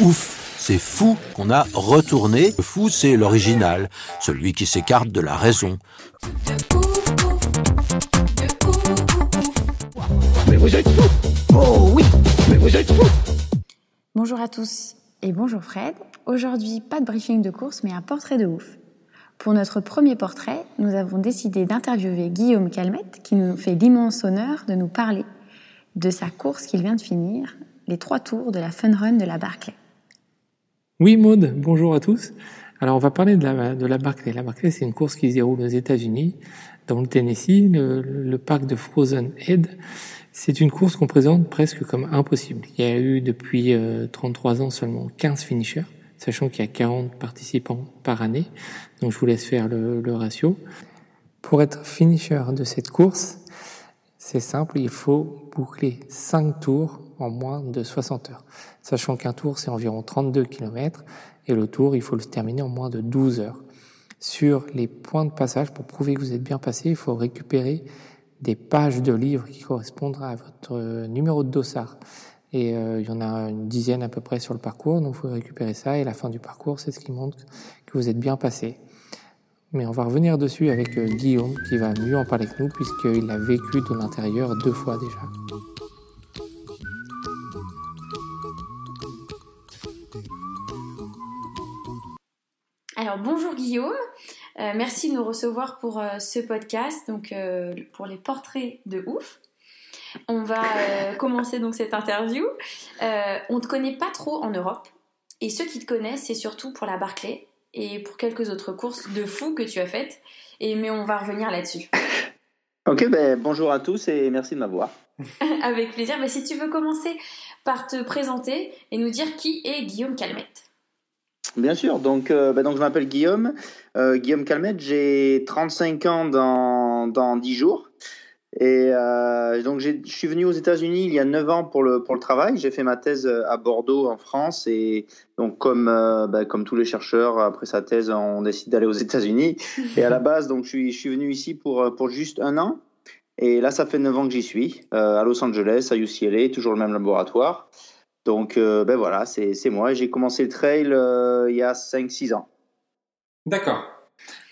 Ouf, c'est fou qu'on a retourné. Le fou, c'est l'original, celui qui s'écarte de la raison. Mais vous êtes fous Oh oui Mais vous êtes fous Bonjour à tous et bonjour Fred. Aujourd'hui, pas de briefing de course, mais un portrait de ouf. Pour notre premier portrait, nous avons décidé d'interviewer Guillaume Calmette, qui nous fait l'immense honneur de nous parler de sa course qu'il vient de finir, les trois tours de la Fun Run de la Barclay. Oui, Maude, bonjour à tous. Alors, on va parler de la, de la Barclay. La Barclay, c'est une course qui se déroule aux États-Unis, dans le Tennessee, le, le parc de Frozen Head. C'est une course qu'on présente presque comme impossible. Il y a eu depuis euh, 33 ans seulement 15 finishers, sachant qu'il y a 40 participants par année. Donc, je vous laisse faire le, le ratio. Pour être finisher de cette course, c'est simple, il faut boucler 5 tours en moins de 60 heures. Sachant qu'un tour, c'est environ 32 km, et le tour, il faut le terminer en moins de 12 heures. Sur les points de passage, pour prouver que vous êtes bien passé, il faut récupérer des pages de livres qui correspondent à votre euh, numéro de dossard. Et euh, il y en a une dizaine à peu près sur le parcours, donc il faut récupérer ça, et la fin du parcours, c'est ce qui montre que vous êtes bien passé. Mais on va revenir dessus avec euh, Guillaume, qui va mieux en parler que nous, puisqu'il a vécu de l'intérieur deux fois déjà. Alors bonjour Guillaume, Euh, merci de nous recevoir pour euh, ce podcast, donc euh, pour les portraits de ouf. On va commencer donc cette interview. On te connaît pas trop en Europe, et ceux qui te connaissent, c'est surtout pour la Barclay et pour quelques autres courses de fou que tu as faites. Et mais on va revenir là-dessus. Ok, ben, bonjour à tous et merci de m'avoir. Avec plaisir. Bah, si tu veux commencer par te présenter et nous dire qui est Guillaume Calmette. Bien sûr, donc, euh, ben, donc je m'appelle Guillaume, euh, Guillaume Calmette, j'ai 35 ans dans, dans 10 jours. Et euh, donc j'ai- je suis venu aux États-Unis il y a 9 ans pour le, pour le travail. J'ai fait ma thèse à Bordeaux en France et donc comme, euh, ben, comme tous les chercheurs, après sa thèse, on décide d'aller aux États-Unis. Et à la base, donc je suis, je suis venu ici pour, pour juste un an. Et là, ça fait 9 ans que j'y suis, euh, à Los Angeles, à UCLA, toujours le même laboratoire. Donc, euh, ben voilà, c'est moi. J'ai commencé le trail euh, il y a 5-6 ans. D'accord.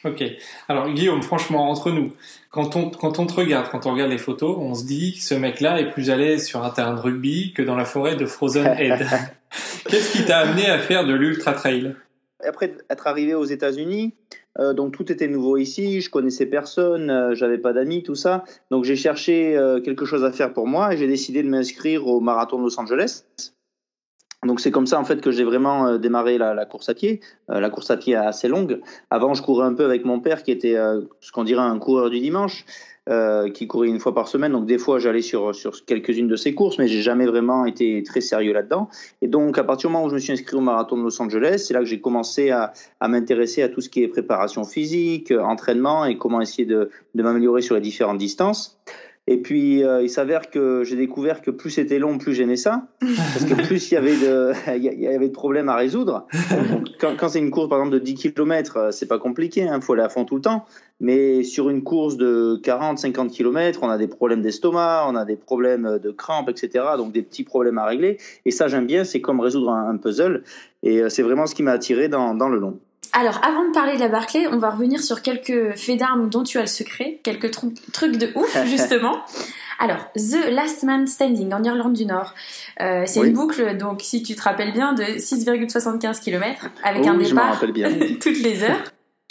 Ok. Alors Guillaume, franchement, entre nous, quand on, quand on te regarde, quand on regarde les photos, on se dit ce mec-là est plus à l'aise sur un terrain de rugby que dans la forêt de Frozen Head. Qu'est-ce qui t'a amené à faire de l'ultra trail? Après être arrivé aux États-Unis, euh, donc tout était nouveau ici. Je connaissais personne, euh, j'avais pas d'amis, tout ça. Donc j'ai cherché euh, quelque chose à faire pour moi et j'ai décidé de m'inscrire au marathon de Los Angeles. Donc c'est comme ça en fait que j'ai vraiment euh, démarré la, la course à pied. Euh, la course à pied assez longue. Avant, je courais un peu avec mon père qui était euh, ce qu'on dirait un coureur du dimanche. euh, qui courait une fois par semaine, donc des fois j'allais sur, sur quelques-unes de ses courses, mais j'ai jamais vraiment été très sérieux là-dedans. Et donc à partir du moment où je me suis inscrit au marathon de Los Angeles, c'est là que j'ai commencé à, à m'intéresser à tout ce qui est préparation physique, euh, entraînement et comment essayer de, de m'améliorer sur les différentes distances. Et puis, euh, il s'avère que j'ai découvert que plus c'était long, plus j'aimais ça. Parce que plus il y avait de, il y avait de problèmes à résoudre. Quand, quand c'est une course, par exemple, de 10 km, c'est pas compliqué, il hein, faut aller à fond tout le temps. Mais sur une course de 40, 50 km, on a des problèmes d'estomac, on a des problèmes de crampes, etc. Donc des petits problèmes à régler. Et ça, j'aime bien, c'est comme résoudre un, un puzzle. Et euh, c'est vraiment ce qui m'a attiré dans, dans le long. Alors, avant de parler de la Barclay, on va revenir sur quelques faits d'armes dont tu as le secret, quelques tru- trucs de ouf, justement. Alors, The Last Man Standing en Irlande du Nord. Euh, c'est Oui. une boucle, donc si tu te rappelles bien, de 6,75 km avec un départ bien. toutes les heures.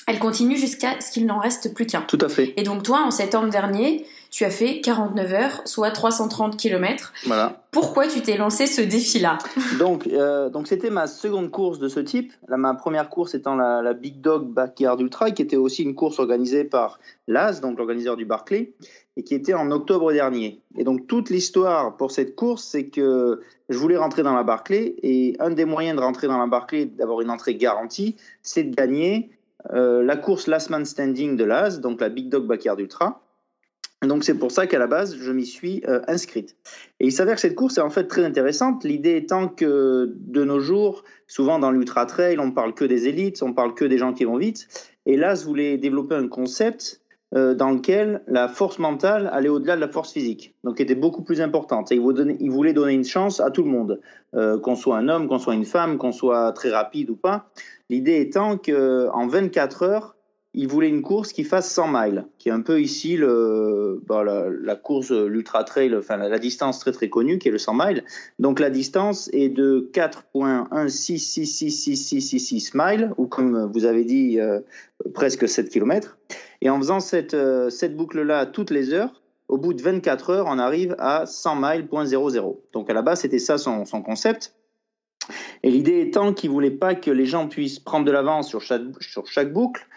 Elle continue jusqu'à ce qu'il n'en reste plus qu'un. Tout à fait. Et donc toi, en septembre dernier, tu as fait 49 heures, soit 330 km. Voilà. Pourquoi tu t'es lancé ce défi-là? Donc, euh, donc c'était ma seconde course de ce type. Ma première course étant la, la Big Dog Backyard Ultra, qui était aussi une course organisée par l'AS, donc l'organiseur du Barclay. et qui était en octobre dernier. Et donc toute l'histoire pour cette course, c'est que je voulais rentrer dans la Barclay et un des moyens de rentrer dans la Barclay, d'avoir une entrée garantie, c'est de gagner euh, la course Last Man Standing de l'AS, donc la Big Dog Backyard Ultra. Donc c'est pour ça qu'à la base, je m'y suis euh, inscrite. Et il s'avère que cette course est en fait très intéressante, l'idée étant que de nos jours, souvent dans l'ultra trail, on parle que des élites, on parle que des gens qui vont vite. Et là, je voulais développer un concept euh, dans lequel la force mentale allait au-delà de la force physique, donc était beaucoup plus importante. Et il voulait donner une chance à tout le monde, euh, qu'on soit un homme, qu'on soit une femme, qu'on soit très rapide ou pas. L'idée étant qu'en 24 heures, il voulait une course qui fasse 100 miles, qui est un peu ici le, bah, la, course, l'ultra trail, enfin la, distance très très connue qui est le 100 miles. Donc la distance est de 4.1666666 miles, ou comme vous avez dit, euh, presque 7 km. Et en faisant cette, euh, cette boucle-là toutes les heures, au bout de 24 heures, on arrive à 100 miles.00. Donc à la base, c'était ça son, son concept. Et l'idée étant qu'il voulait pas que les gens puissent prendre de l'avance sur chaque, sur chaque boucle,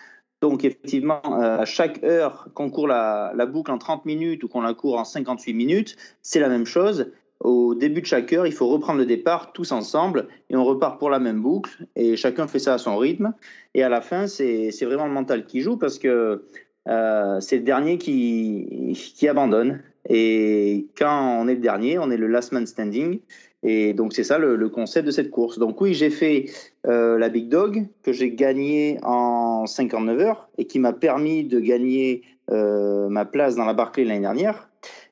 donc effectivement, euh, à chaque heure qu'on court la, boucle en 30 minutes ou qu'on la court en 58 minutes, c'est la même chose. Au début de chaque heure, il faut reprendre le départ tous ensemble et on repart pour la même boucle et chacun fait ça à son rythme. Et à la fin, c'est vraiment le mental qui joue parce que euh, c'est le dernier qui, abandonne. Et quand on est le dernier, on est le last man standing. Et donc c'est ça le, concept de cette course. Donc oui, j'ai fait euh, la Big Dog que j'ai gagné en 59 heures et qui m'a permis de gagner euh, ma place dans la Barclay l'année dernière.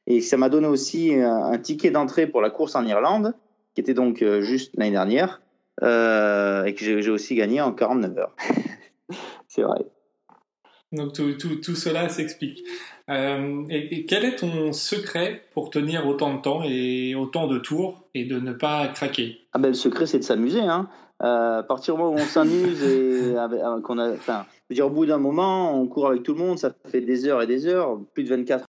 Et ça m'a donné aussi un, ticket d'entrée pour la course en Irlande, qui était donc euh, juste l'année dernière, et que j'ai aussi gagné en 49 heures. c'est vrai. Donc tout, tout, tout cela s'explique. Euh, et, quel est ton secret pour tenir autant de temps et autant de tours et de ne pas craquer? Ah ben, Le secret, c'est de s'amuser. Hein. Euh, à partir du moment où on s'amuse et qu'on a, enfin, je veux dire, au bout d'un moment, on court avec tout le monde, ça fait des heures et des heures, plus de 24